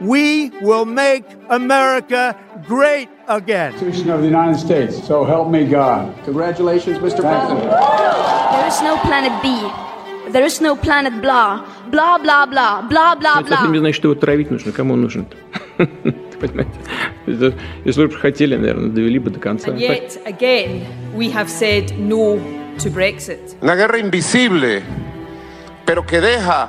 We will make America great again. Constitution of the United States. So help me God. Congratulations, Mr. President. There is no planet B. There is no planet blah. Blah, blah, blah. Blah, blah, Это не blah. значит, что его травить нужно. Кому он нужен Понимаете? Это- Если бы хотели, наверное, довели бы до конца. And yet, again, we have said no to Brexit. Una guerra invisible, pero que deja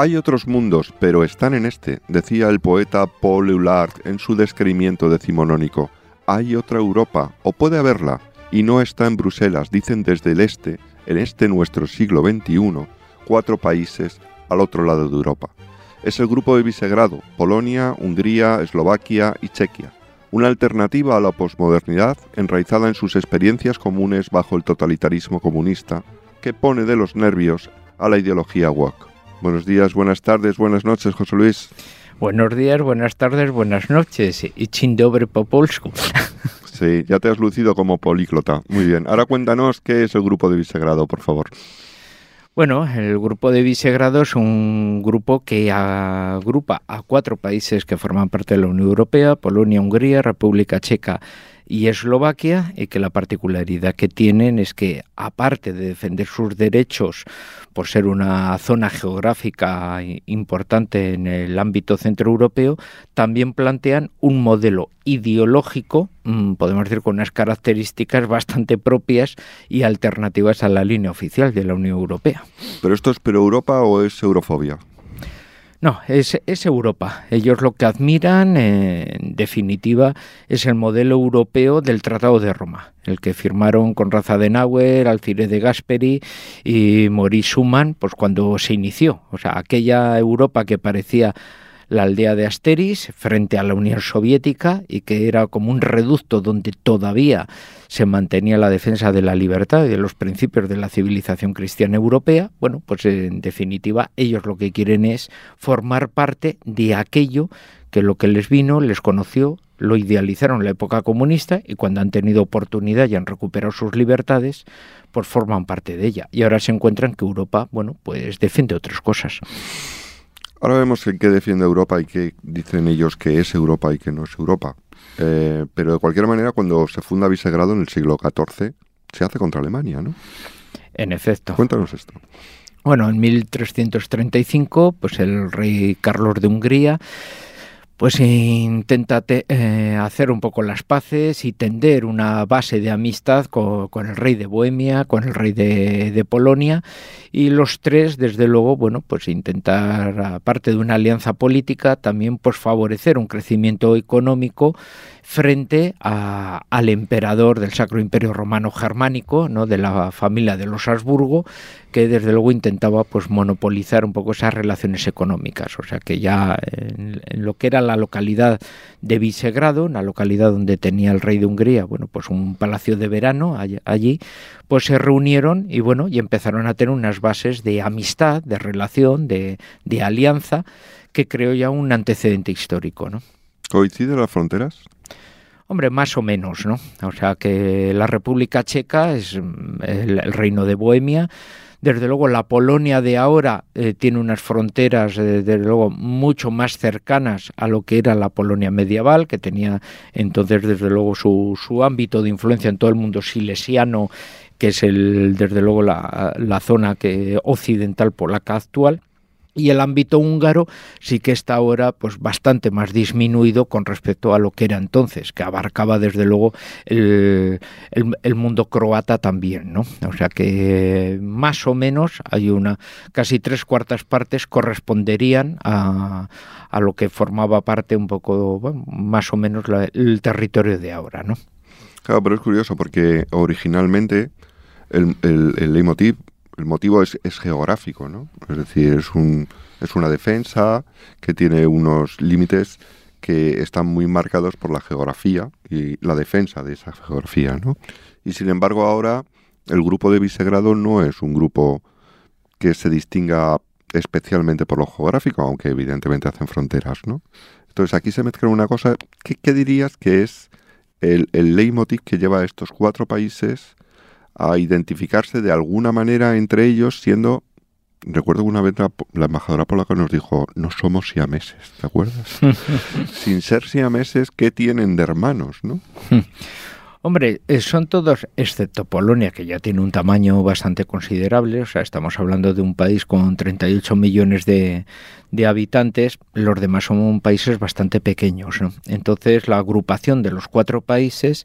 Hay otros mundos, pero están en este, decía el poeta Paul Eulard en su descrimiento decimonónico. Hay otra Europa, o puede haberla, y no está en Bruselas, dicen desde el este, en este nuestro siglo XXI, cuatro países al otro lado de Europa. Es el grupo de Visegrado, Polonia, Hungría, Eslovaquia y Chequia, una alternativa a la posmodernidad enraizada en sus experiencias comunes bajo el totalitarismo comunista, que pone de los nervios a la ideología woke. Buenos días, buenas tardes, buenas noches, José Luis. Buenos días, buenas tardes, buenas noches. Y chin dobre po polsku. Sí, ya te has lucido como políglota. Muy bien. Ahora cuéntanos qué es el grupo de Visegrado, por favor. Bueno, el grupo de Visegrado es un grupo que agrupa a cuatro países que forman parte de la Unión Europea, Polonia, Hungría, República Checa y Eslovaquia, y que la particularidad que tienen es que, aparte de defender sus derechos por ser una zona geográfica importante en el ámbito centroeuropeo, también plantean un modelo ideológico, mm, podemos decir con unas características bastante propias y alternativas a la línea oficial de la Unión Europea. ¿Pero esto es pro Europa o es eurofobia? No, es, es Europa. Ellos lo que admiran, eh, en definitiva, es el modelo europeo del Tratado de Roma, el que firmaron con Raza Adenauer, Alcide de Gasperi y Maurice Schumann, pues cuando se inició. O sea, aquella Europa que parecía la aldea de Asteris frente a la Unión Soviética y que era como un reducto donde todavía se mantenía la defensa de la libertad y de los principios de la civilización cristiana europea, bueno, pues en definitiva ellos lo que quieren es formar parte de aquello que lo que les vino, les conoció, lo idealizaron en la época comunista y cuando han tenido oportunidad y han recuperado sus libertades, pues forman parte de ella. Y ahora se encuentran que Europa, bueno, pues defiende otras cosas. Ahora vemos en qué defiende Europa y qué dicen ellos que es Europa y que no es Europa. Eh, pero de cualquier manera, cuando se funda Visegrado en el siglo XIV, se hace contra Alemania, ¿no? En efecto. Cuéntanos esto. Bueno, en 1335, pues el rey Carlos de Hungría pues intenta te- eh, hacer un poco las paces y tender una base de amistad co- con, el rey de Bohemia, con el rey de, de Polonia y los tres, desde luego, bueno, pues intentar, aparte de una alianza política, también pues favorecer un crecimiento económico frente a- al emperador del Sacro Imperio Romano Germánico, ¿no? de la familia de los Habsburgo, que desde luego intentaba pues monopolizar un poco esas relaciones económicas. O sea que ya en, lo que era la localidad de Visegrado, una localidad donde tenía el rey de Hungría, bueno, pues un palacio de verano all- allí, pues se reunieron y bueno, y empezaron a tener unas bases de amistad, de relación, de, de alianza, que creo ya un antecedente histórico, ¿no? ¿Coinciden las fronteras? Hombre, más o menos, ¿no? O sea que la República Checa es mm, el, reino de Bohemia. Desde luego, la Polonia de ahora eh, tiene unas fronteras, eh, desde luego, mucho más cercanas a lo que era la Polonia medieval, que tenía entonces, desde luego, su, su ámbito de influencia en todo el mundo silesiano, que es, el, desde luego, la, la zona que, occidental polaca actual y el ámbito húngaro sí que está ahora pues bastante más disminuido con respecto a lo que era entonces, que abarcaba desde luego el, el- mundo croata también, ¿no? O sea que más o menos hay una casi tres cuartas partes corresponderían a, a lo que formaba parte un poco, bueno, más o menos la- el territorio de ahora, ¿no? Claro, pero es curioso porque originalmente el, el, el leitmotiv, el motivo es, es geográfico, ¿no? Es decir, es un Es una defensa que tiene unos límites que están muy marcados por la geografía y la defensa de esa geografía, ¿no? Y sin embargo ahora el grupo de Visegrado no es un grupo que se distinga especialmente por lo geográfico, aunque evidentemente hacen fronteras, ¿no? Entonces aquí se mezcla una cosa, ¿qué, dirías que es el, el leitmotiv que lleva a estos cuatro países a identificarse de alguna manera entre ellos siendo recuerdo que una vez la, embajadora polaca nos dijo, no somos siameses, ¿te acuerdas? Sin ser siameses, ¿qué tienen de hermanos, no? Hombre, eh, son todos, excepto Polonia, que ya tiene un tamaño bastante considerable, o sea, estamos hablando de un país con 38 millones de, de habitantes, los demás son países bastante pequeños, ¿no? Entonces, la agrupación de los cuatro países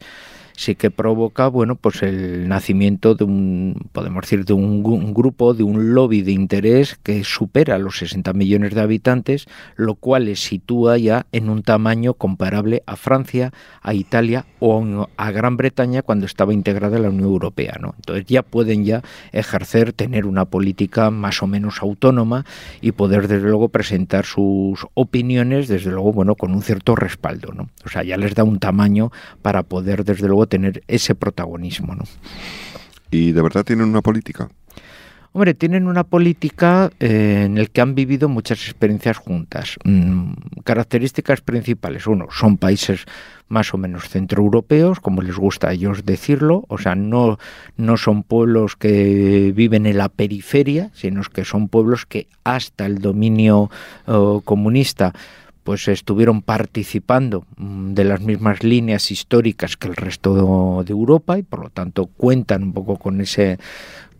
sí que provoca, bueno, pues el nacimiento de un, podemos decir, de un, grupo, de un lobby de interés que supera los 60 millones de habitantes, lo cual les sitúa ya en un tamaño comparable a Francia, a Italia o a Gran Bretaña cuando estaba integrada la Unión Europea, ¿no? Entonces ya pueden ya ejercer, tener una política más o menos autónoma y poder desde luego presentar sus opiniones, desde luego, bueno, con un cierto respaldo, ¿no? O sea, ya les da un tamaño para poder desde luego tener ese protagonismo. ¿no? ¿Y de verdad tienen una política? Hombre, tienen una política eh, en la que han vivido muchas experiencias juntas. Mm, características principales. Uno, son países más o menos centroeuropeos, como les gusta a ellos decirlo. O sea, no, no son pueblos que viven en la periferia, sino que son pueblos que hasta el dominio oh, comunista pues estuvieron participando mm, de las mismas líneas históricas que el resto de Europa y por lo tanto cuentan un poco con ese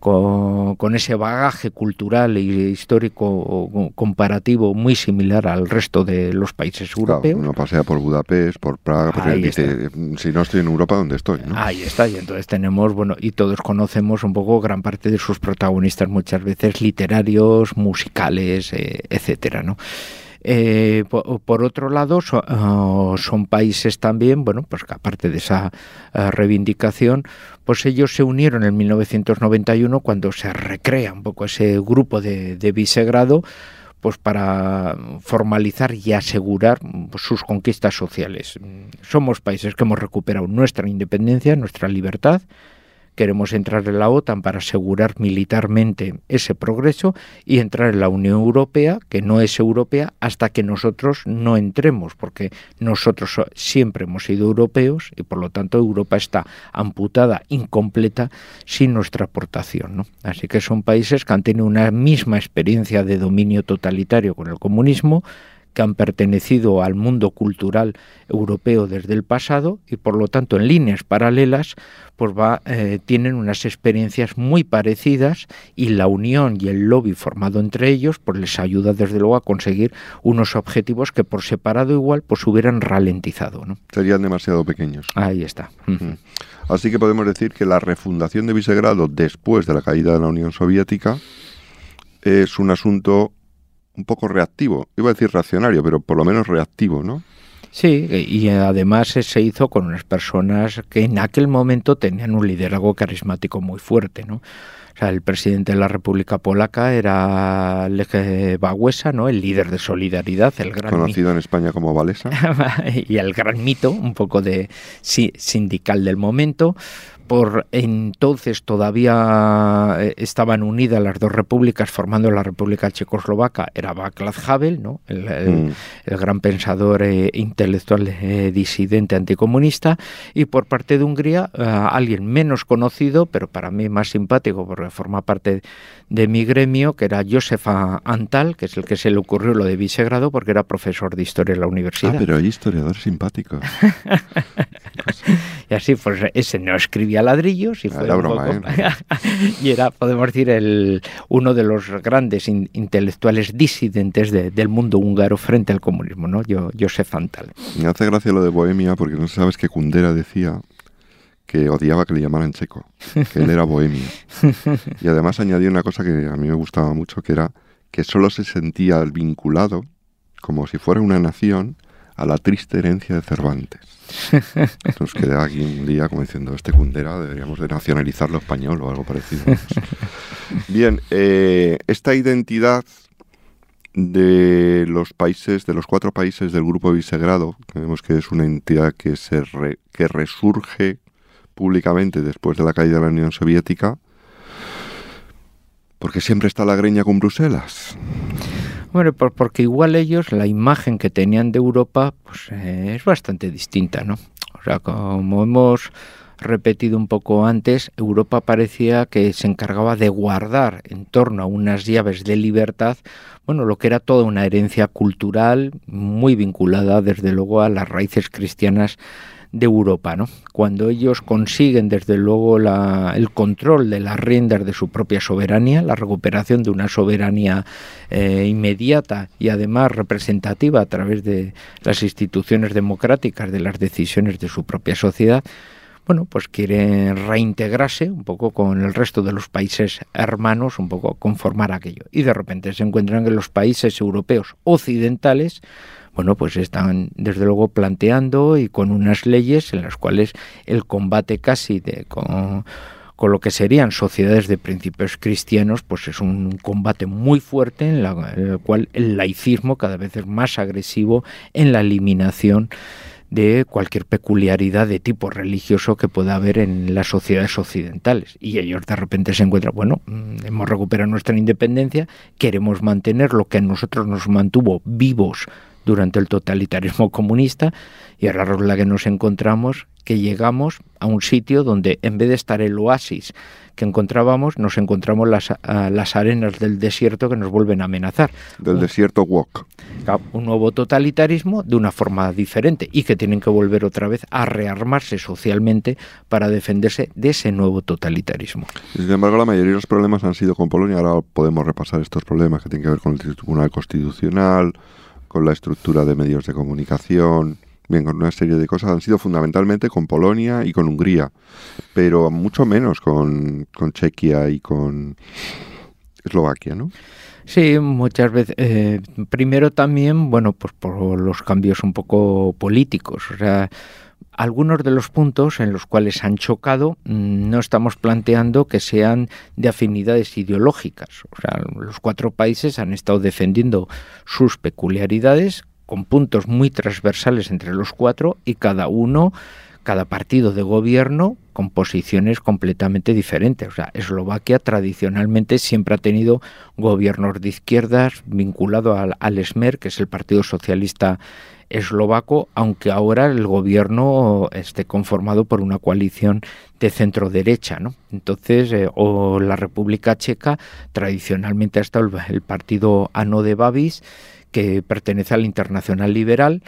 con, ese bagaje cultural e histórico comparativo muy similar al resto de los países europeos. uno pasea por Budapest, por Praga, porque dice, si no estoy en Europa, ¿dónde estoy? Ahí está, y entonces tenemos, bueno, y todos conocemos un poco gran parte de sus protagonistas, muchas veces literarios, musicales, eh, etcétera, ¿no? Eh, por, otro lado, ah, son países también, bueno, pues que aparte de esa ah, reivindicación, pues ellos se unieron en 1991 cuando se recrea un poco ese grupo de, de Visegrado, pues para formalizar y asegurar pues, sus conquistas sociales. Somos países que hemos recuperado nuestra independencia, nuestra libertad, Queremos entrar en la OTAN para asegurar militarmente ese progreso y entrar en la Unión Europea, que no es europea, hasta que nosotros no entremos, porque nosotros siempre hemos sido europeos y por lo tanto Europa está amputada, incompleta, sin nuestra aportación. Así que son países que han tenido una misma experiencia de dominio totalitario con el comunismo, que han pertenecido al mundo cultural europeo desde el pasado y por lo tanto en líneas paralelas pues va, eh, tienen unas experiencias muy parecidas y la unión y el lobby formado entre ellos pues les ayuda desde luego a conseguir unos objetivos que por separado igual pues hubieran ralentizado. ¿no? Serían demasiado pequeños. Ahí está. Así que podemos decir que la refundación de Visegrado después de la caída de la Unión Soviética es un asunto un poco reactivo. Iba a decir reaccionario, pero por lo menos reactivo, ¿no? Sí, y además se hizo con unas personas que en aquel momento tenían un liderazgo carismático muy fuerte, ¿no? O sea, el presidente de la República Polaca era Lech Wałęsa, ¿no? El líder de Solidaridad, el gran conocido en España como Valesa y el gran mito, un poco de sindical del momento por entonces todavía eh, estaban unidas las dos repúblicas formando la República Checoslovaca, era Václav Havel, ¿no? el, mm. gran pensador e intelectual eh, disidente anticomunista, y por parte de Hungría alguien menos conocido, pero para mí más simpático porque forma parte de mi gremio, que era Josef Antal, que es el que se le ocurrió lo de Visegrado porque era profesor de historia en la universidad. Ah, pero hay historiadores simpáticos. y así, pues ese no escribía ladrillos y fue broma, ¿eh? y era, podemos decir, el, uno de los grandes intelectuales disidentes del mundo húngaro frente al comunismo, ¿no? Yo, Josef Antal. Me hace gracia lo de Bohemia porque no sabes que Kundera decía que odiaba que le llamaran checo, que él era bohemio. Y además añadió una cosa que a mí me gustaba mucho, que era que solo se sentía vinculado, como si fuera una nación, a la triste herencia de Cervantes. Nos queda aquí un día como diciendo, este Cundera deberíamos de nacionalizarlo español o algo parecido. Bien, eh, esta identidad de los países, de los cuatro países del Grupo Visegrado, que vemos que es una entidad que, se que resurge públicamente después de la caída de la Unión Soviética, porque siempre está la greña con Bruselas. Bueno, porque igual ellos, la imagen que tenían de Europa, pues eh, es bastante distinta, ¿no? O sea, como hemos repetido un poco antes, Europa parecía que se encargaba de guardar en torno a unas llaves de libertad, bueno, lo que era toda una herencia cultural muy vinculada desde luego a las raíces cristianas de Europa, ¿no? Cuando ellos consiguen desde luego el control de las riendas de su propia soberanía, la recuperación de una soberanía eh, inmediata y además representativa a través de las instituciones democráticas de las decisiones de su propia sociedad, bueno, pues quieren reintegrarse un poco con el resto de los países hermanos, un poco conformar aquello. Y de repente se encuentran que los países europeos occidentales, bueno, pues están desde luego planteando y con unas leyes en las cuales el combate casi de con, con lo que serían sociedades de principios cristianos, pues es un combate muy fuerte en, en el cual el laicismo cada vez es más agresivo en la eliminación de cualquier peculiaridad de tipo religioso que pueda haber en las sociedades occidentales. Y ellos de repente se encuentran, bueno, mm, hemos recuperado nuestra independencia, queremos mantener lo que a nosotros nos mantuvo vivos durante el totalitarismo comunista y ahora es la que nos encontramos que llegamos a un sitio donde en vez de estar el oasis que encontrábamos, nos encontramos las, las arenas del desierto que nos vuelven a amenazar. Del desierto Wok. Un nuevo totalitarismo de una forma diferente y que tienen que volver otra vez a rearmarse socialmente para defenderse de ese nuevo totalitarismo. Sin embargo, la mayoría de los problemas han sido con Polonia. Ahora podemos repasar estos problemas que tienen que ver con el Tribunal Constitucional, con la estructura de medios de comunicación, bien, con una serie de cosas, han sido fundamentalmente con Polonia y con Hungría, pero mucho menos con, con Chequia y con Eslovaquia, ¿no? Sí, muchas veces. Eh, primero también, bueno, pues por los cambios un poco políticos. O sea, algunos de los puntos en los cuales han chocado mm, no estamos planteando que sean de afinidades ideológicas. O sea, los cuatro países han estado defendiendo sus peculiaridades con puntos muy transversales entre los cuatro y cada uno, cada partido de gobierno con posiciones completamente diferentes. O sea, Eslovaquia tradicionalmente siempre ha tenido gobiernos de izquierdas vinculado al, al SMER, que es el Partido Socialista eslovaco, aunque ahora el gobierno esté conformado por una coalición de centro derecha, ¿no? Entonces, eh, o la República Checa tradicionalmente ha estado el, partido Ano de Babis, que pertenece al Internacional Liberal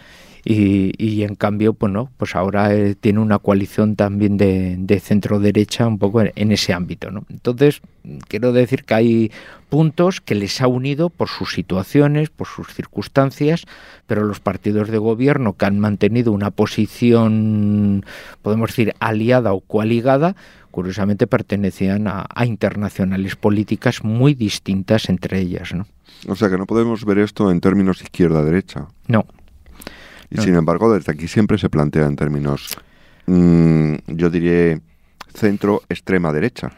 y, en cambio, pues pues ahora eh, tiene una coalición también de, centro derecha un poco en, ese ámbito, ¿no? Entonces, quiero decir que hay puntos que les ha unido por sus situaciones, por sus circunstancias, pero los partidos de gobierno que han mantenido una posición, podemos decir, aliada o coaligada, curiosamente pertenecían a, a internacionales políticas muy distintas entre ellas, ¿no? O sea que no podemos ver esto en términos izquierda-derecha. No. Y sin embargo, desde aquí siempre se plantea en términos, mm, yo diría, centro-extrema-derecha.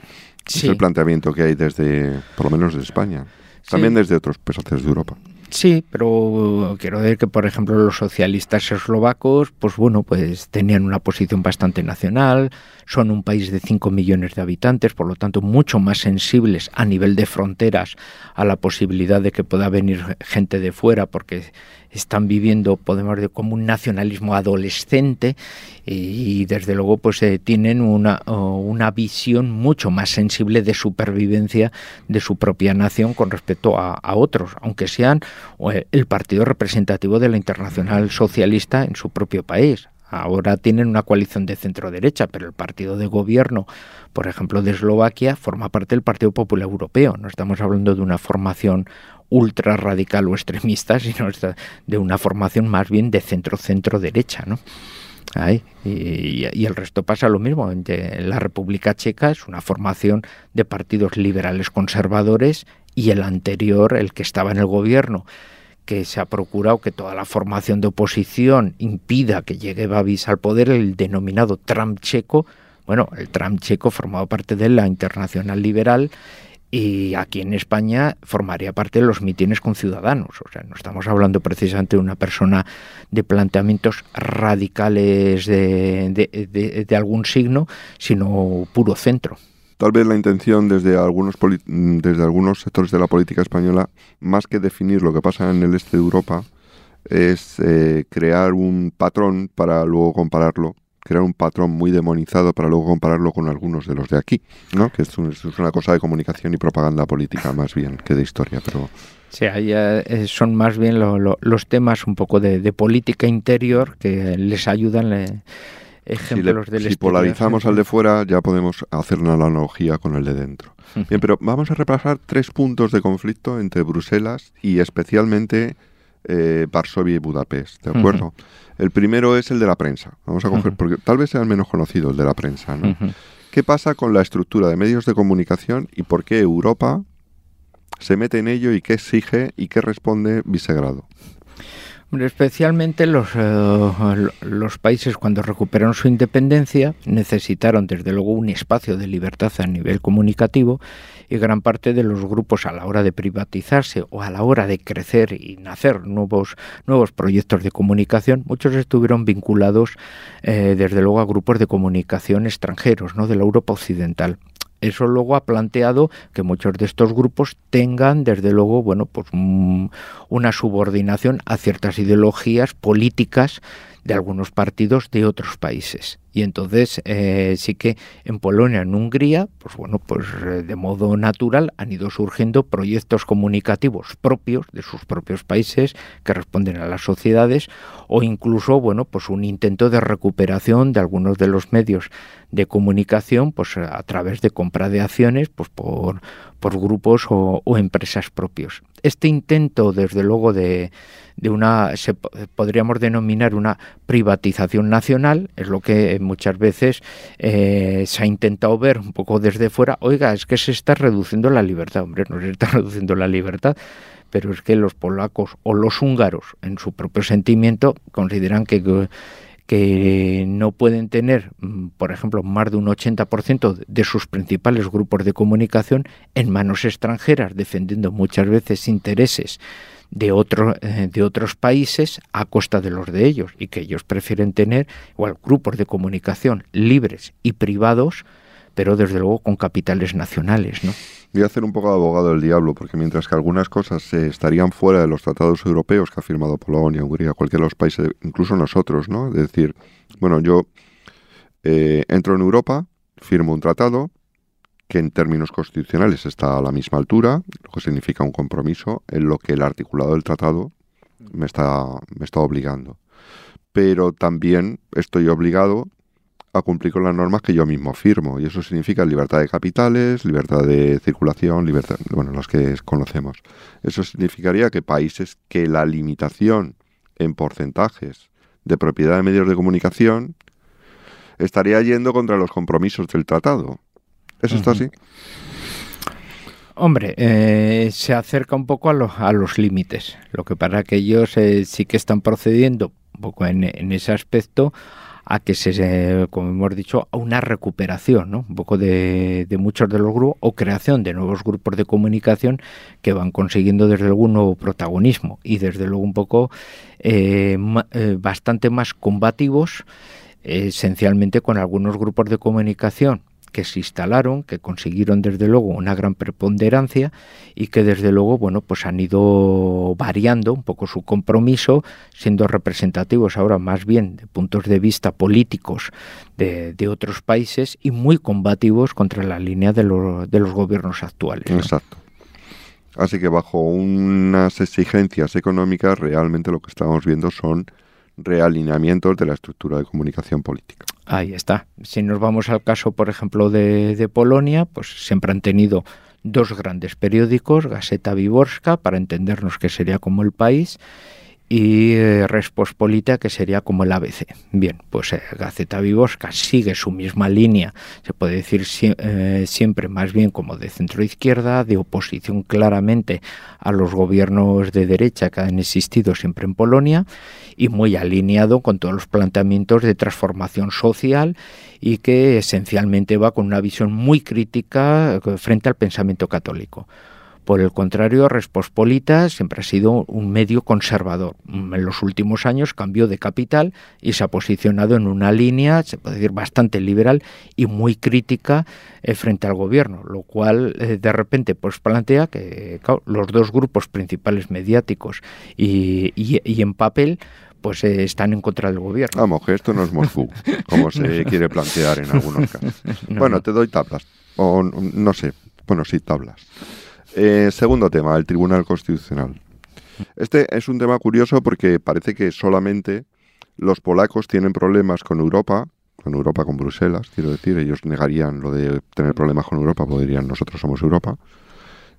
Es el planteamiento que hay desde, por lo menos de España. También desde otros países de Europa. Sí, pero quiero decir que, por ejemplo, los socialistas eslovacos, pues bueno, pues tenían una posición bastante nacional, son un país de 5 millones de habitantes, por lo tanto, mucho más sensibles a nivel de fronteras a la posibilidad de que pueda venir gente de fuera, porque están viviendo, podemos decir, como un nacionalismo adolescente y, desde luego pues eh, tienen una, una visión mucho más sensible de supervivencia de su propia nación con respecto a, a otros, aunque sean eh, el partido representativo de la Internacional Socialista en su propio país. Ahora tienen una coalición de centro derecha, pero el partido de gobierno, por ejemplo, de Eslovaquia, forma parte del Partido Popular Europeo. No estamos hablando de una formación ultra radical o extremista, sino de una formación más bien de centro-centro derecha, ¿no? y, el resto pasa lo mismo. La República Checa es una formación de partidos liberales conservadores y el anterior, el que estaba en el gobierno, que se ha procurado que toda la formación de oposición impida que llegue Babis al poder, el denominado Trump checo. Bueno, el Trump checo formaba parte de la Internacional Liberal y aquí en España formaría parte de los mítines con ciudadanos. O sea, no estamos hablando precisamente de una persona de planteamientos radicales de, de, algún signo, sino puro centro. Tal vez la intención desde algunos, desde algunos sectores de la política española, más que definir lo que pasa en el este de Europa, es eh, crear un patrón para luego compararlo crear un patrón muy demonizado para luego compararlo con algunos de los de aquí, ¿no? Que es, una cosa de comunicación y propaganda política más bien que de historia, pero... Sí, ahí eh, son más bien los temas un poco de, política interior que les ayudan... Eh, ejemplos si, si polarizamos al de fuera, ya podemos hacer una analogía con el de dentro. Bien, pero vamos a repasar tres puntos de conflicto entre Bruselas y especialmente eh, Varsovia y Budapest, ¿de acuerdo? El primero es el de la prensa. Vamos a coger, porque tal vez sea el menos conocido, el de la prensa. ¿no? ¿Qué pasa con la estructura de medios de comunicación y por qué Europa se mete en ello y qué exige y qué responde Visegrado? Especialmente los, eh, los países cuando recuperaron su independencia necesitaron desde luego un espacio de libertad a nivel comunicativo y gran parte de los grupos a la hora de privatizarse o a la hora de crecer y nacer nuevos, nuevos proyectos de comunicación, muchos estuvieron vinculados eh, desde luego a grupos de comunicación extranjeros, ¿no? de la Europa occidental eso luego ha planteado que muchos de estos grupos tengan, desde luego, bueno, pues una subordinación a ciertas ideologías políticas de algunos partidos de otros países. Y entonces eh, sí que en Polonia, en Hungría, pues bueno, pues eh, de modo natural han ido surgiendo proyectos comunicativos propios de sus propios países que responden a las sociedades o incluso, bueno, pues un intento de recuperación de algunos de los medios de comunicación, pues a través de compra de acciones, pues por, por grupos o, o empresas propios. Este intento, desde luego, de una, se, podríamos denominar una privatización nacional, es lo que muchas veces eh, se ha intentado ver un poco desde fuera, oiga, es que se está reduciendo la libertad, hombre, no se está reduciendo la libertad, pero es que los polacos o los húngaros, en su propio sentimiento, consideran que que no pueden tener, mm, por ejemplo, más de un 80% de sus principales grupos de comunicación en manos extranjeras, defendiendo muchas veces intereses de, otro, eh, de otros países a costa de los de ellos y que ellos prefieren tener igual grupos de comunicación libres y privados pero desde luego con capitales nacionales, ¿no? Voy a hacer un poco de abogado del diablo, porque mientras que algunas cosas estarían fuera de los tratados europeos que ha firmado Polonia, Hungría, cualquiera de los países, incluso nosotros, ¿no? Es decir, bueno, yo eh, entro en Europa, firmo un tratado, que en términos constitucionales está a la misma altura, lo que significa un compromiso en lo que el articulado del tratado me está, me está obligando. Pero también estoy obligado a cumplir con las normas que yo mismo firmo. Y eso significa libertad de capitales, libertad de circulación, libertad, bueno, las que conocemos. Eso significaría que países que la limitación en porcentajes de propiedad de medios de comunicación estaría yendo contra los compromisos del tratado. ¿Eso está así? Hombre, eh, se acerca un poco a, los límites. Lo que para que ellos eh, sí que están procediendo un poco en, ese aspecto a que se, como hemos dicho, a una recuperación, ¿no? Un poco de, muchos de los grupos o creación de nuevos grupos de comunicación que van consiguiendo desde luego un nuevo protagonismo y desde luego un poco eh, bastante más combativos, esencialmente con algunos grupos de comunicación que se instalaron, que consiguieron desde luego una gran preponderancia y que desde luego, bueno, pues han ido variando un poco su compromiso, siendo representativos ahora más bien de puntos de vista políticos de, otros países y muy combativos contra la línea de, de los gobiernos actuales. Exacto. Así que bajo unas exigencias económicas realmente lo que estamos viendo son realineamientos de la estructura de comunicación política. Ahí está. Si nos vamos al caso, por ejemplo, de, Polonia, pues siempre han tenido dos grandes periódicos, Gazeta Wyborska, para entendernos que sería como el país, y eh, Respospolita, que sería como el ABC. Bien, pues eh, Gaceta Vivosca sigue su misma línea, se puede decir eh, siempre más bien como de centro-izquierda, de oposición claramente a los gobiernos de derecha que han existido siempre en Polonia y muy alineado con todos los planteamientos de transformación social y que esencialmente va con una visión muy crítica frente al pensamiento católico. Por el contrario, Respospolita siempre ha sido un medio conservador. En los últimos años cambió de capital y se ha posicionado en una línea, se puede decir, bastante liberal y muy crítica eh, frente al gobierno, lo cual eh, de repente pues plantea que los dos grupos principales mediáticos y, en papel pues eh, están en contra del gobierno. Vamos, que esto no es Moscú, como se quiere plantear en algunos casos. bueno, te doy tablas, o no sé, bueno, sí, tablas. Eh, segundo tema, el Tribunal Constitucional. Este es un tema curioso porque parece que solamente los polacos tienen problemas con Europa, con Europa, con Bruselas, quiero decir, ellos negarían lo de tener problemas con Europa, podrían, nosotros somos Europa,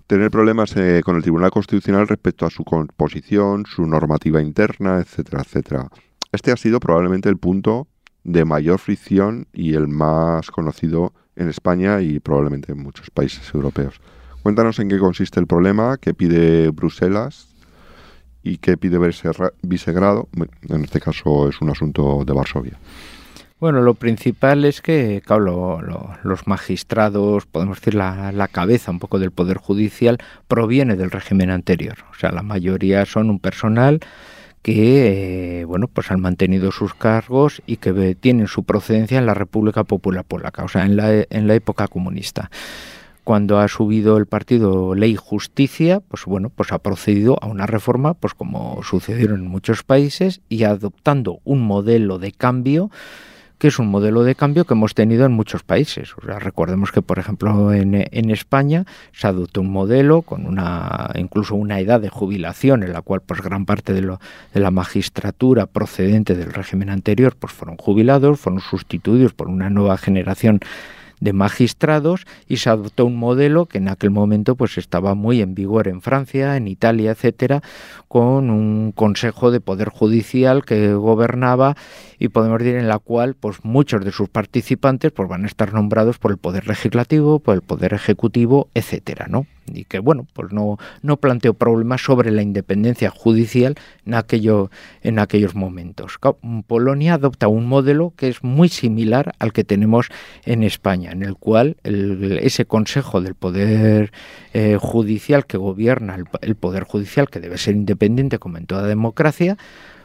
tener problemas eh, con el Tribunal Constitucional respecto a su composición, su normativa interna, etcétera, etcétera. Este ha sido probablemente el punto de mayor fricción y el más conocido en España y probablemente en muchos países europeos. Cuéntanos en qué consiste el problema, qué pide Bruselas y qué pide Visegrado. En este caso es un asunto de Varsovia. Bueno, lo principal es que, claro, los magistrados, podemos decir, la, cabeza un poco del Poder Judicial proviene del régimen anterior. O sea, la mayoría son un personal que, eh, bueno, pues han mantenido sus cargos y que tienen su procedencia en la República Popular Polaca, o sea, en la, en la época comunista cuando ha subido el partido Ley Justicia, pues bueno, pues ha procedido a una reforma, pues como sucedieron en muchos países, y adoptando un modelo de cambio que es un modelo de cambio que hemos tenido en muchos países. O sea, recordemos que, por ejemplo, en, España se adoptó un modelo con una incluso una edad de jubilación en la cual pues gran parte de, lo, de la magistratura procedente del régimen anterior pues fueron jubilados, fueron sustituidos por una nueva generación de magistrados y se adoptó un modelo que en aquel momento pues estaba muy en vigor en Francia, en Italia, etcétera, con un consejo de poder judicial que gobernaba y podemos decir en la cual pues muchos de sus participantes pues van a estar nombrados por el poder legislativo, por el poder ejecutivo, etcétera, ¿no? Y que bueno pues no no planteó problemas sobre la independencia judicial en aquello en aquellos momentos. Polonia adopta un modelo que es muy similar al que tenemos en España en el cual ese consejo del poder eh, judicial que gobierna el, poder judicial que debe ser independiente como en toda democracia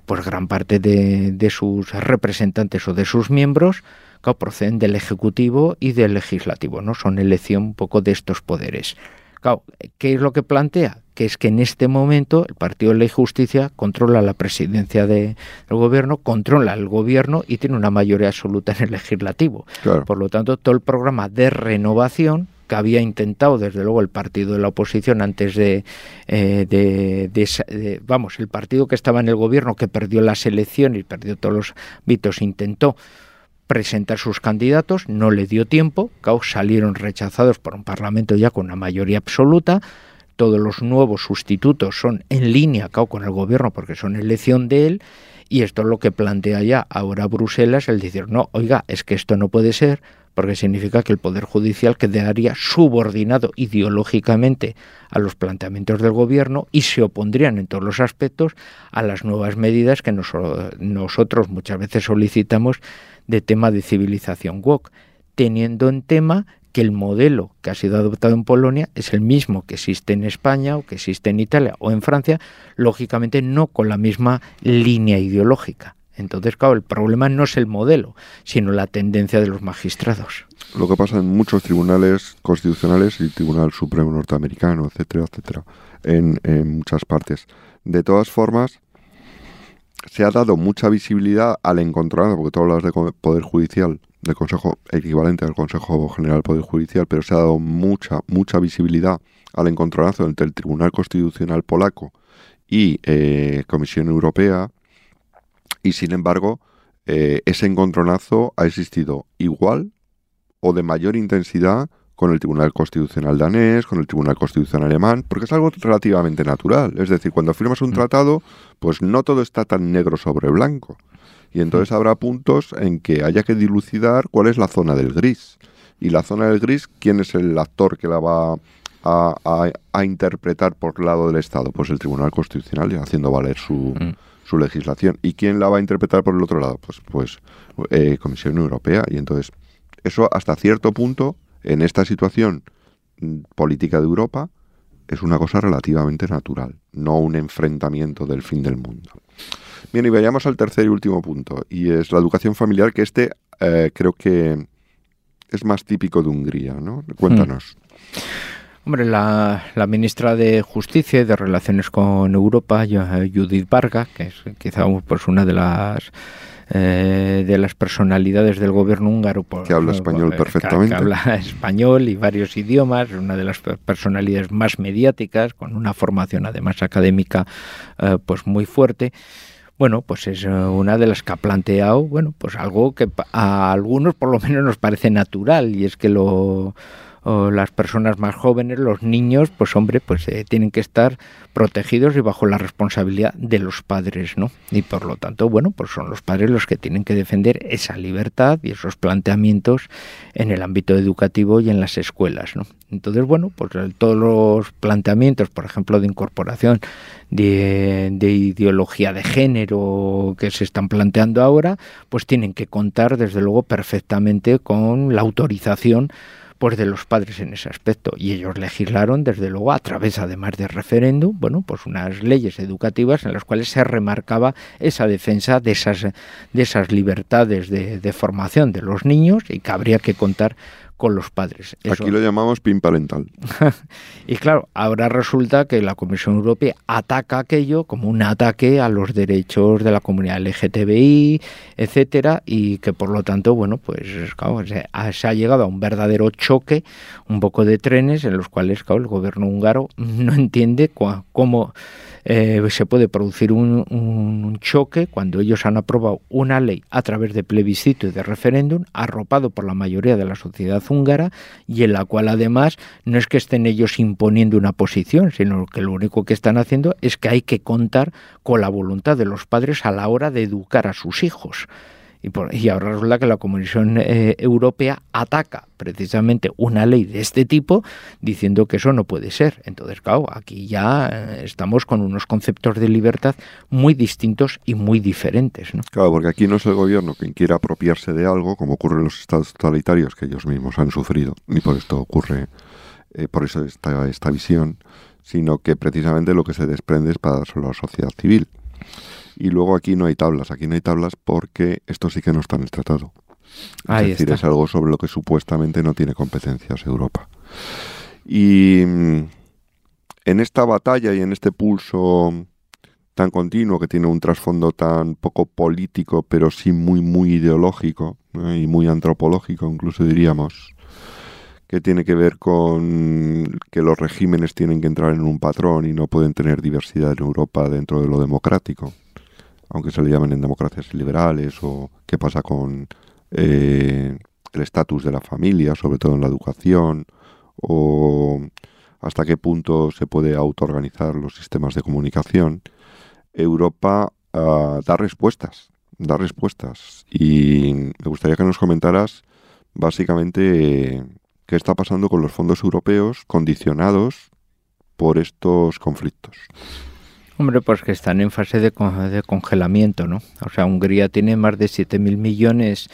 pues gran parte de, de sus representantes o de sus miembros proceden del ejecutivo y del legislativo no son elección un poco de estos poderes ¿qué es lo que plantea? Que es que en este momento el Partido de Ley y Justicia controla la presidencia del gobierno, controla el gobierno y tiene una mayoría absoluta en el legislativo. Por lo tanto, todo el programa de renovación que había intentado desde luego el partido de la oposición antes de, eh, de, vamos el partido que estaba en el gobierno que perdió las elecciones y perdió todos los vitos intentó presentar sus candidatos, no le dio tiempo, salieron rechazados por un Parlamento ya con una mayoría absoluta, todos los nuevos sustitutos son en línea con el gobierno porque son elección de él, y esto es lo que plantea ya ahora Bruselas, el decir, no, oiga, es que esto no puede ser, porque significa que el Poder Judicial quedaría subordinado ideológicamente a los planteamientos del Gobierno y se opondrían en todos los aspectos a las nuevas medidas que nosotros muchas veces solicitamos de tema de civilización woke, teniendo en tema que el modelo que ha sido adoptado en Polonia es el mismo que existe en España o que existe en Italia o en Francia, lógicamente no con la misma línea ideológica. Entonces, claro, el problema no es el modelo, sino la tendencia de los magistrados. Lo que pasa en muchos tribunales constitucionales y el Tribunal Supremo norteamericano, etcétera, etcétera, en muchas partes. De todas formas, se ha dado mucha visibilidad al encontronazo, porque tú hablas de Poder Judicial, del Consejo equivalente al Consejo General del Poder Judicial, pero se ha dado mucha, mucha visibilidad al encontronazo entre el Tribunal Constitucional polaco y eh, Comisión Europea, y sin embargo, eh, ese encontronazo ha existido igual o de mayor intensidad con el Tribunal Constitucional danés, con el Tribunal Constitucional alemán, porque es algo relativamente natural. Es decir, cuando firmas un tratado, pues no todo está tan negro sobre blanco. Y entonces habrá puntos en que haya que dilucidar cuál es la zona del gris. Y la zona del gris, ¿quién es el actor que la va a, interpretar por el lado del Estado? Pues el Tribunal Constitucional, haciendo valer su, su legislación. ¿Y quién la va a interpretar por el otro lado? Pues, pues eh, Comisión Europea. Y entonces, eso hasta cierto punto, en esta situación mm, política de Europa, es una cosa relativamente natural, no un enfrentamiento del fin del mundo. Bien, y vayamos al tercer y último punto, y es la educación familiar, que este eh, creo que es más típico de Hungría, ¿no? Cuéntanos. Hmm. Hombre, la, ministra de Justicia y de Relaciones con Europa, Judith Varga, que es quizá pues, una de las eh, de las personalidades del gobierno húngaro que habla español perfectamente. que, habla español y varios idiomas una de las personalidades más mediáticas con una formación además académica eh, pues muy fuerte. Bueno, pues es eh, una de las que ha planteado, bueno, pues algo que a algunos por lo menos nos parece natural y es que lo las personas más jóvenes, los niños, pues hombre, pues eh, tienen que estar protegidos y bajo la responsabilidad de los padres, ¿no? Y por lo tanto, bueno, pues son los padres los que tienen que defender esa libertad y esos planteamientos en el ámbito educativo y en las escuelas, ¿no? Entonces, bueno, pues todos los planteamientos, por ejemplo, de incorporación de, de, ideología de género que se están planteando ahora, pues tienen que contar, desde luego, perfectamente con la autorización pues de los padres en ese aspecto. Y ellos legislaron desde luego a través además de referéndum bueno pues unas leyes educativas en las cuales se remarcaba esa defensa de esas de esas libertades de, de formación de los niños y que habría que contar con los padres. Aquí lo llamamos PIN parental. y claro, ahora resulta que la Comisión Europea ataca aquello como un ataque a los derechos de la comunidad LGTBI, etcétera, y que por lo tanto, bueno, pues se, ha, llegado a un verdadero choque, un poco de trenes en los cuales, el gobierno húngaro no entiende cómo eh, se puede producir un, choque cuando ellos han aprobado una ley a través de plebiscito y de referéndum, arropado por la mayoría de la sociedad húngara y en la cual además no es que estén ellos imponiendo una posición, sino que lo único que están haciendo es que hay que contar con la voluntad de los padres a la hora de educar a sus hijos. Y, ahora resulta que la Comisión eh, Europea ataca precisamente una ley de este tipo diciendo que eso no puede ser. Entonces, claro, aquí ya eh, estamos con unos conceptos de libertad muy distintos y muy diferentes. ¿no? Claro, porque aquí no es el gobierno quien quiera apropiarse de algo, como ocurre en los estados totalitarios que ellos mismos han sufrido, y por esto ocurre, eh, por eso esta, esta visión, sino que precisamente lo que se desprende es para la sociedad civil. Y luego aquí no hay tablas, aquí no hay tablas porque esto sí que no está en el tratado. es decir, es algo sobre lo que supuestamente no tiene competencias Europa. Y mm, en esta batalla y en este pulso tan continuo que tiene un trasfondo tan poco político, pero sí muy, muy ideológico y muy antropológico, incluso diríamos, que tiene que ver con que los regímenes tienen que entrar en un patrón y no pueden tener diversidad en Europa dentro de lo democrático aunque se le llamen en democracias liberales, o qué pasa con eh, el estatus de la familia, sobre todo en la educación, o hasta qué punto se puede autoorganizar los sistemas de comunicación, Europa ah, da respuestas, da respuestas. Y me gustaría que nos comentaras básicamente qué está pasando con los fondos europeos condicionados por estos conflictos. Hombre, pues que están en fase de, congelamiento, ¿no? O sea, Hungría tiene más de 7.000 millones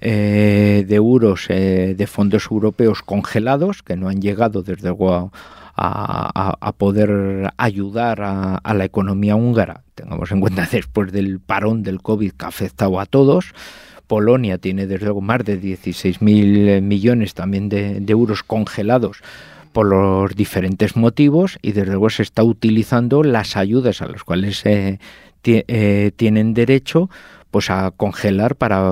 eh, de euros eh, de fondos europeos congelados que no han llegado desde luego a, poder ayudar a, la economía húngara. Tengamos en cuenta después del parón del COVID que ha afectado a todos. Polonia tiene desde luego más de 16.000 millones también de euros congelados por los diferentes motivos y desde luego se está utilizando las ayudas a las cuales eh, eh, tienen derecho pues a congelar para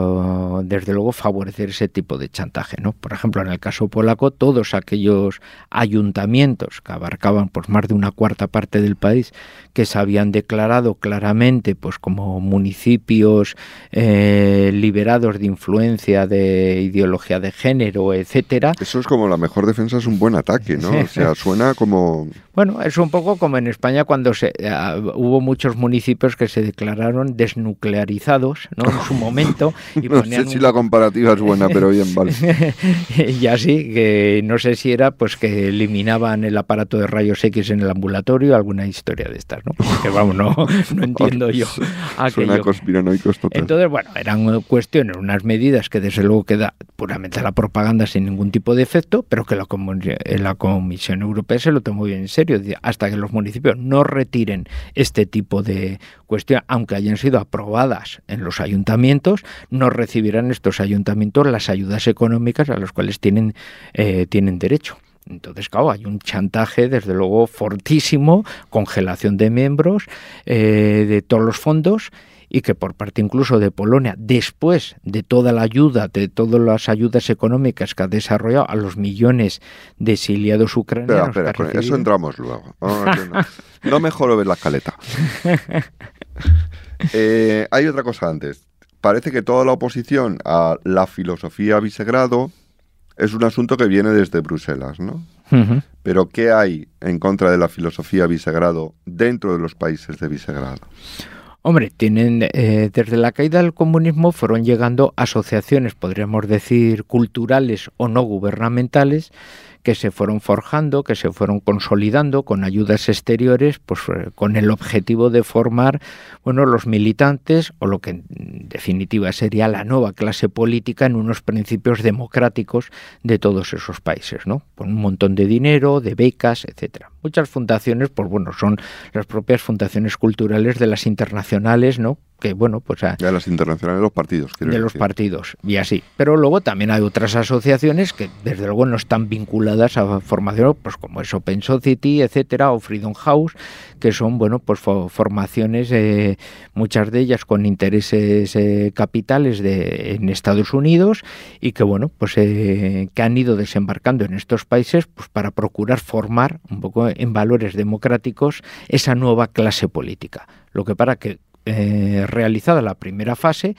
desde luego favorecer ese tipo de chantaje, ¿no? Por ejemplo, en el caso polaco, todos aquellos ayuntamientos que abarcaban pues más de una cuarta parte del país que se habían declarado claramente pues como municipios eh, liberados de influencia de ideología de género, etcétera. Eso es como la mejor defensa es un buen ataque, ¿no? O sea, suena como bueno, es un poco como en España cuando se, uh, hubo muchos municipios que se declararon desnuclearizados, ¿no? En su momento. Y no sé si un... la comparativa es buena, pero bien, vale. y así, que no sé si era pues que eliminaban el aparato de rayos X en el ambulatorio, alguna historia de estas, ¿no? Que vamos, no, no entiendo yo. Suena conspiranoicos total. Entonces, bueno, eran cuestiones, unas medidas que desde luego queda puramente la propaganda sin ningún tipo de efecto, pero que la, la Comisión Europea se lo tomó bien en serio hasta que los municipios no retiren este tipo de cuestiones, aunque hayan sido aprobadas en los ayuntamientos, no recibirán estos ayuntamientos las ayudas económicas a las cuales tienen, eh, tienen derecho. Entonces, claro, hay un chantaje, desde luego, fortísimo, congelación de miembros eh, de todos los fondos y que por parte incluso de Polonia, después de toda la ayuda, de todas las ayudas económicas que ha desarrollado a los millones de exiliados ucranianos. Espera, espera, eso entramos luego. no, mejoro ver la escaleta. Eh, hay otra cosa antes. Parece que toda la oposición a la filosofía Visegrado es un asunto que viene desde Bruselas, ¿no? Pero ¿qué hay en contra de la filosofía Visegrado dentro de los países de Visegrado? Hombre, tienen eh, desde la caída del comunismo fueron llegando asociaciones, podríamos decir, culturales o no gubernamentales, que se fueron forjando, que se fueron consolidando con ayudas exteriores, pues eh, con el objetivo de formar, bueno, los militantes o lo que en definitiva sería la nueva clase política en unos principios democráticos de todos esos países, ¿no? Con un montón de dinero, de becas, etcétera. Muchas fundaciones, pues bueno, son las propias fundaciones culturales de las internacionales, ¿no? que bueno, pues... De las internacionales de los partidos. De los partidos, y así. Pero luego también hay otras asociaciones que desde luego no están vinculadas a formación, pues como es Open Society, etcétera, o Freedom House, que son, bueno, pues formaciones, eh, muchas de ellas con intereses eh, capitales de, en Estados Unidos y que, bueno, pues eh, que han ido desembarcando en estos países pues para procurar formar un poco en valores democráticos esa nueva clase política. Lo que para que eh, realizada la primera fase,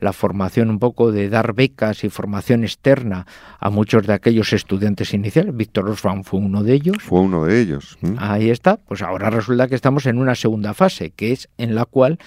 la formación un poco de dar becas y formación externa a muchos de aquellos estudiantes iniciales. Víctor Osvan fue uno de ellos. Fue uno de ellos. Ahí está. Pues ahora resulta que estamos en una segunda fase, que es en la cual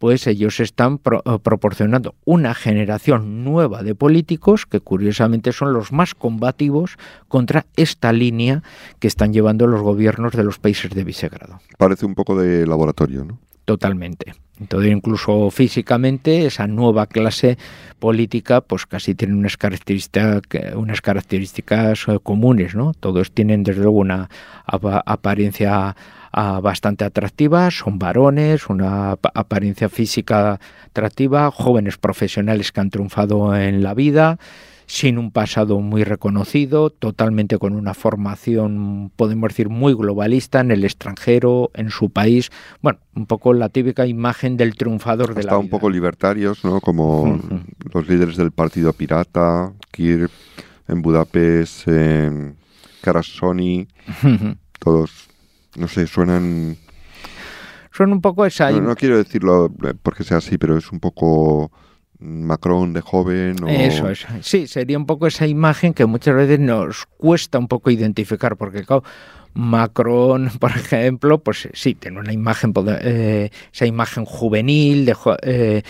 pues ellos están eh, proporcionando una generación nueva de políticos que curiosamente son los más combativos contra esta línea que están llevando los gobiernos de los países de Visegrado. Parece un poco de laboratorio, ¿no? Totalmente. Entonces, incluso físicamente, esa nueva clase política, pues casi tiene unas características, unas características eh, comunes, ¿no? Todos tienen desde luego una apariencia ah, bastante atractiva, son varones, una apariencia física atractiva, jóvenes profesionales que han triunfado en la vida, sin un pasado muy reconocido, totalmente con una formación, podemos decir, muy globalista en el extranjero, en su país. Bueno, un poco la típica imagen del triunfador de la vida. un poco libertarios, ¿no? Como los líderes del Partido Pirata, Kir en Budapest, en Karasoni, todos, no sé, suenan... Son un poco esa... no quiero decirlo porque sea así, pero es un poco Macron de joven. O... Eso es. Sí, sería un poco esa imagen que muchas veces nos cuesta un poco identificar, porque claro, Macron, por ejemplo, pues sí, tiene una imagen, eh, esa imagen juvenil de... Eh,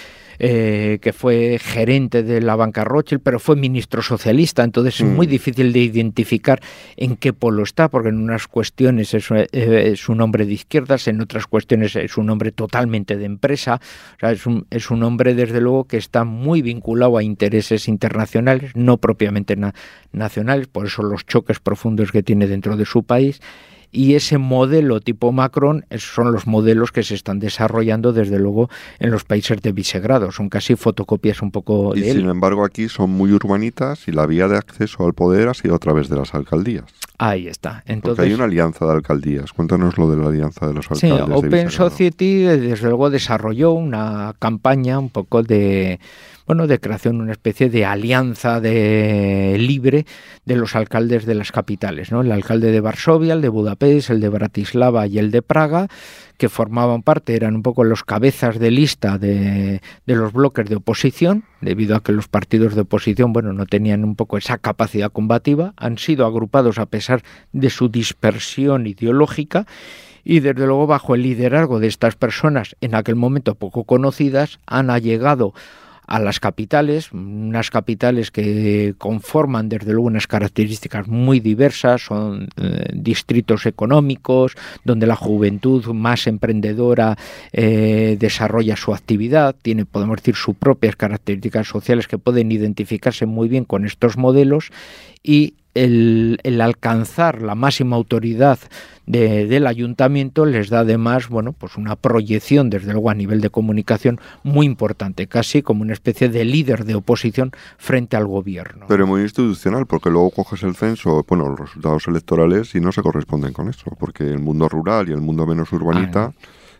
eh, que fue gerente de la banca Rothschild, pero fue ministro socialista, entonces es muy mm. difícil de identificar en qué polo está, porque en unas cuestiones es, eh, un hombre de izquierdas, en otras cuestiones es un hombre totalmente de empresa, es, un, es un hombre desde luego que está muy vinculado a intereses internacionales, no propiamente nacionales, por eso los choques profundos que tiene dentro de su país y ese modelo tipo Macron son los modelos que se están desarrollando desde luego en los países de Visegrado, son casi fotocopias un poco y de sin embargo aquí son muy urbanitas y la vía de acceso al poder ha sido a través de las alcaldías. Ahí está. Entonces, Porque hay una alianza de alcaldías. Cuéntanos lo de la alianza de los Sí, alcaldes. de Open Visegrado. Society eh, desde luego desarrolló una campaña un poco de bueno de creación de una especie de alianza de libre de los alcaldes de las capitales, ¿no? El alcalde de Varsovia, el de Budapest, el de Bratislava y el de Praga, que formaban parte, eran un poco los cabezas de lista de, de los bloques de oposición, debido a que los partidos de oposición, bueno, no tenían un poco esa capacidad combativa, han sido agrupados a pesar de su dispersión ideológica y desde luego bajo el liderazgo de estas personas en aquel momento poco conocidas han llegado a las capitales, unas capitales que conforman desde luego unas características muy diversas, son eh, distritos económicos donde la juventud más emprendedora eh, desarrolla su actividad, tiene, podemos decir, sus propias características sociales que pueden identificarse muy bien con estos modelos y el, el alcanzar la máxima autoridad de, del ayuntamiento les da además bueno pues una proyección desde luego a nivel de comunicación muy importante casi como una especie de líder de oposición frente al gobierno Pero muy institucional, porque luego coges el censo, bueno, los resultados electorales y no se corresponden con eso, porque el mundo rural y el mundo menos urbanita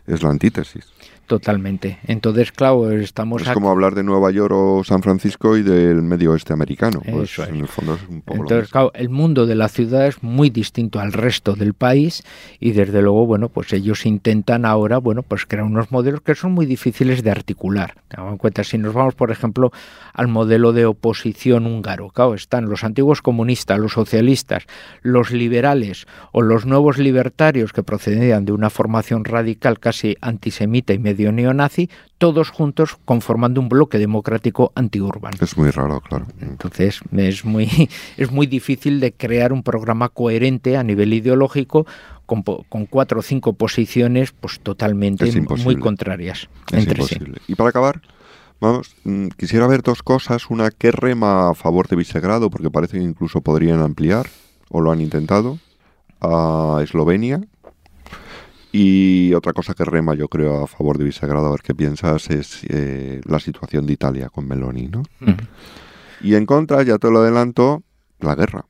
es la antítesis. Totalmente entonces claro estamos Es aquí- como hablar de Nueva York o San Francisco y del medio oeste americano. Pues Eso es. en el fondo es un poco Entonces, claro, el mundo de la ciudad es muy distinto al resto del país y desde luego, bueno, pues ellos intentan ahora, bueno, pues crear unos modelos que son muy difíciles de articular. Tengamos en cuenta, si nos vamos, por ejemplo, al modelo de oposición húngaro, claro, están los antiguos comunistas, los socialistas, los liberales o los nuevos libertarios que procedían de una formación radical casi antisemita y medio neonazi, todos juntos conformando un bloque democrático antiurbano. Es muy raro, claro. Entonces es muy, es muy difícil de crear un programa coherente a nivel ideológico con, con cuatro o cinco posiciones pues totalmente muy contrarias Es entre sí. Y para acabar, vamos, mm, quisiera ver dos cosas. Una que rema a favor de Visegrado, porque parece que incluso podrían ampliar, o lo han intentado, a Eslovenia. Y otra cosa que rema, yo creo, a favor de Visegrado, a ver qué piensas, es eh, la situación de Italia con Meloni, ¿no? Y en contra, ya te lo adelanto, la guerra.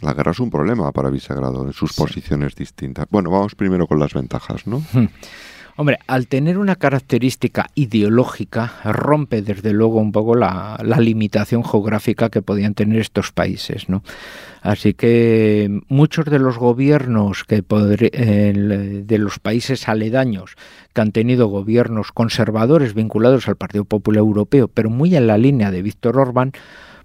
La guerra es un problema para Visegrado en sus posiciones distintas. Bueno, vamos primero con las ventajas, ¿no? Hombre, al tener una característica ideológica, rompe desde luego un poco la, la limitación geográfica que podían tener estos países, ¿no? Así que muchos de los gobiernos que de los países aledaños que han tenido gobiernos conservadores vinculados al Partido Popular Europeo, pero muy en la línea de Víctor Orbán,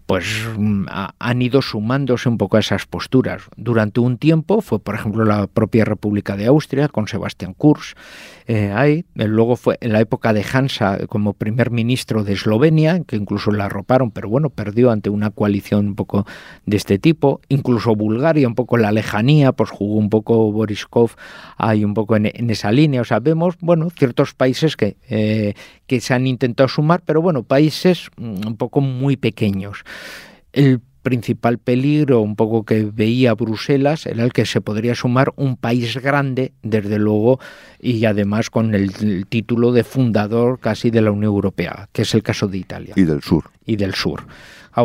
pues mm, ha- han ido sumándose un poco a esas posturas. Durante un tiempo fue, por ejemplo, la propia República de Austria con Sebastián Kurz. eh, ahí. Eh, Luego fue en la época de Hansa como primer ministro de Eslovenia, que incluso la arroparon, pero bueno, perdió ante una coalición un poco de este tipo. Incluso Bulgaria, un poco la lejanía, pues jugó un poco Boriskov ahí un poco en, en esa línea. O sea, vemos, bueno, ciertos países que, eh, que se han intentado sumar, pero bueno, países mm, un poco muy pequeños. El principal peligro un poco que veía Bruselas era el que se podría sumar un país grande, desde luego, y además con el, el título de fundador casi de la Unión Europea, que es el caso de Italia Y del sur. y del sur.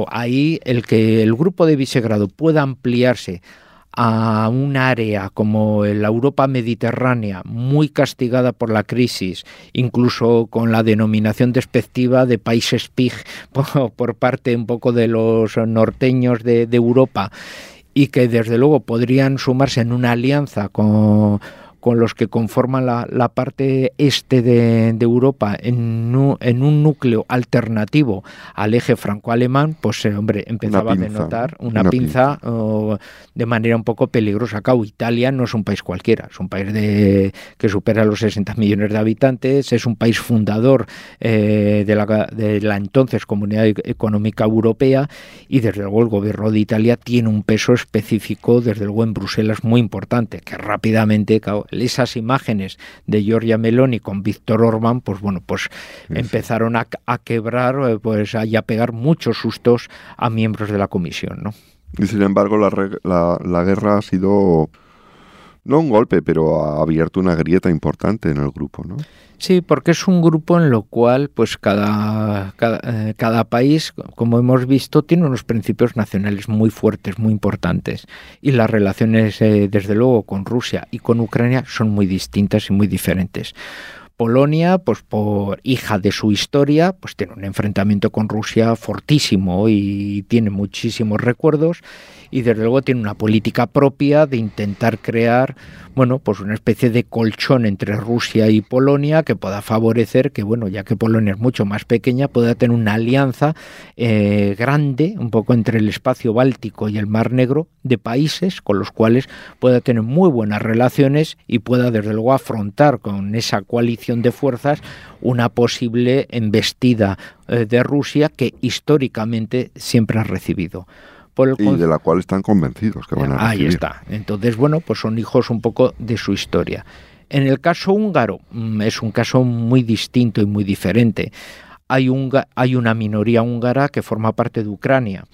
Ahí el que el grupo de Visegrado pueda ampliarse a un área como la Europa mediterránea, muy castigada por la crisis, incluso con la denominación despectiva de países PIG por, parte un poco de los norteños de Europa, y que desde luego podrían sumarse en una alianza con, con los que conforman la, la parte este de, de Europa en, nu- en un núcleo alternativo al eje franco-alemán, pues eh, hombre, empezaba a pinza, denotar una, una pinza, oh, de manera un poco peligrosa. Claro, Italia no es un país cualquiera, es un país de, que supera los 60 millones de habitantes, es un país fundador eh, de, la, de la entonces Comunidad Económica Europea y desde luego el gobierno de Italia tiene un peso específico, desde luego en Bruselas, muy importante, que rápidamente claro, esas imágenes de Giorgia Meloni con Víctor Orbán, pues bueno, pues empezaron a, a quebrar, eh, pues y a pegar muchos sustos a miembros de la comisión, ¿no? Y sin embargo, la, la guerra ha sido No un golpe, pero ha abierto una grieta importante en el grupo, ¿no? Sí, porque es un grupo en lo cual, pues cada, cada, eh, país, como hemos visto, tiene unos principios nacionales muy fuertes, muy importantes. Y las relaciones, eh, desde luego, con Rusia y con Ucrania son muy distintas y muy diferentes. Polonia, pues por hija de su historia, pues tiene un enfrentamiento con Rusia fortísimo y tiene muchísimos recuerdos y desde luego tiene una política propia de intentar crear bueno, pues una especie de colchón entre Rusia y Polonia que pueda favorecer que, bueno, ya que Polonia es mucho más pequeña, pueda tener una alianza eh, grande, un poco entre el espacio báltico y el Mar Negro, de países con los cuales pueda tener muy buenas relaciones y pueda, desde luego, afrontar con esa coalición de fuerzas una posible embestida eh, de Rusia que históricamente siempre ha recibido y de la cual están convencidos que van a Ahí está. Entonces, bueno, pues son hijos un poco de su historia. En el caso húngaro mm, es un caso muy distinto y muy diferente. Hay, hay una minoría húngara que forma parte de Ucrania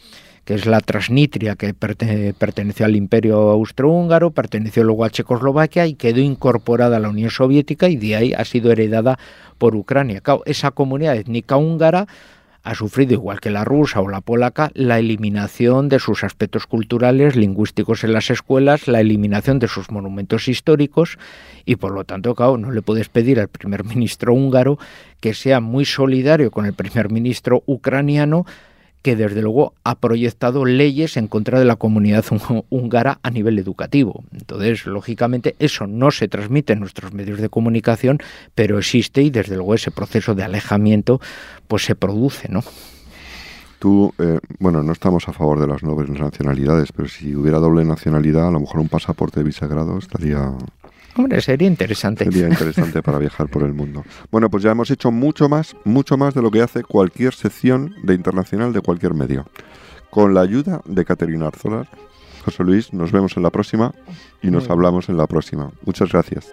que es la Transnistria, que perteneció al Imperio Austrohúngaro, perteneció luego a Checoslovaquia y quedó incorporada a la Unión Soviética y de ahí ha sido heredada por Ucrania. esa comunidad étnica húngara ha sufrido, igual que la rusa o la polaca, la eliminación de sus aspectos culturales, lingüísticos en las escuelas, la eliminación de sus monumentos históricos y por lo tanto, claro, no le puedes pedir al primer ministro húngaro que sea muy solidario con el primer ministro ucraniano que desde luego ha proyectado leyes en contra de la comunidad húngara a nivel educativo. Entonces, lógicamente, eso no se transmite en nuestros medios de comunicación, pero existe y desde luego ese proceso de alejamiento pues se produce, ¿no? Tú, eh, bueno, no estamos a favor de las nobles nacionalidades, pero si hubiera doble nacionalidad, a lo mejor un pasaporte bisagrado estaría Hombre, sería interesante. Sería interesante para viajar por el mundo. Bueno, pues ya hemos hecho mucho más, mucho más de lo que hace cualquier sección de internacional de cualquier medio. Con la ayuda de Caterina Arzola, José Luis, nos vemos en la próxima y nos hablamos en la próxima. Muchas gracias.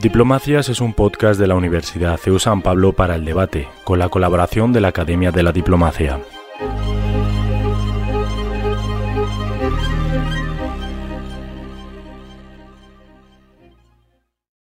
Diplomacias es un podcast de la Universidad CEU San Pablo para el debate, con la colaboración de la Academia de la Diplomacia.